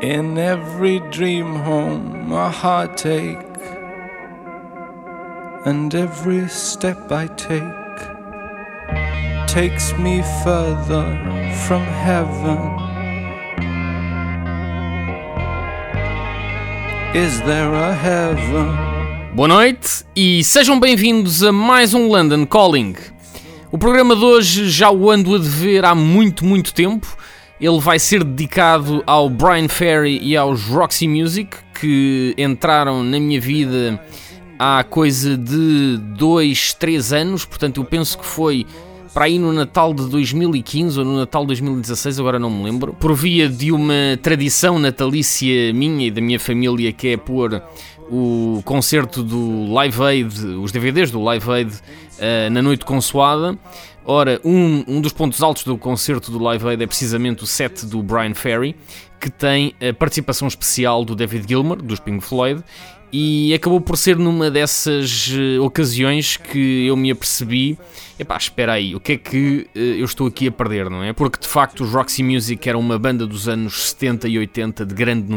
In every dream home, a heartache, and every step I take takes me further from heaven. Is there a heaven? Boa noite e sejam bem-vindos a mais um London Calling. O programa de hoje já o ando a dever há muito, muito tempo. Ele vai ser dedicado ao Brian Ferry e aos Roxy Music, que entraram na minha vida há coisa de 2, 3 anos, portanto eu penso que foi para aí no Natal de 2015 ou no Natal de 2016, agora não me lembro, por via de uma tradição natalícia minha e da minha família que é pôr o concerto do Live Aid, os DVDs do Live Aid uh, na noite consoada. Ora, um, um dos pontos altos do concerto do Live Aid é precisamente o set do Brian Ferry, que tem a participação especial do David Gilmour, dos Pink Floyd, e acabou por ser numa dessas uh, ocasiões que eu me apercebi, epá, espera aí, o que é que uh, eu estou aqui a perder, não é? Porque de facto os Roxy Music era uma banda dos anos 70 e 80 de grande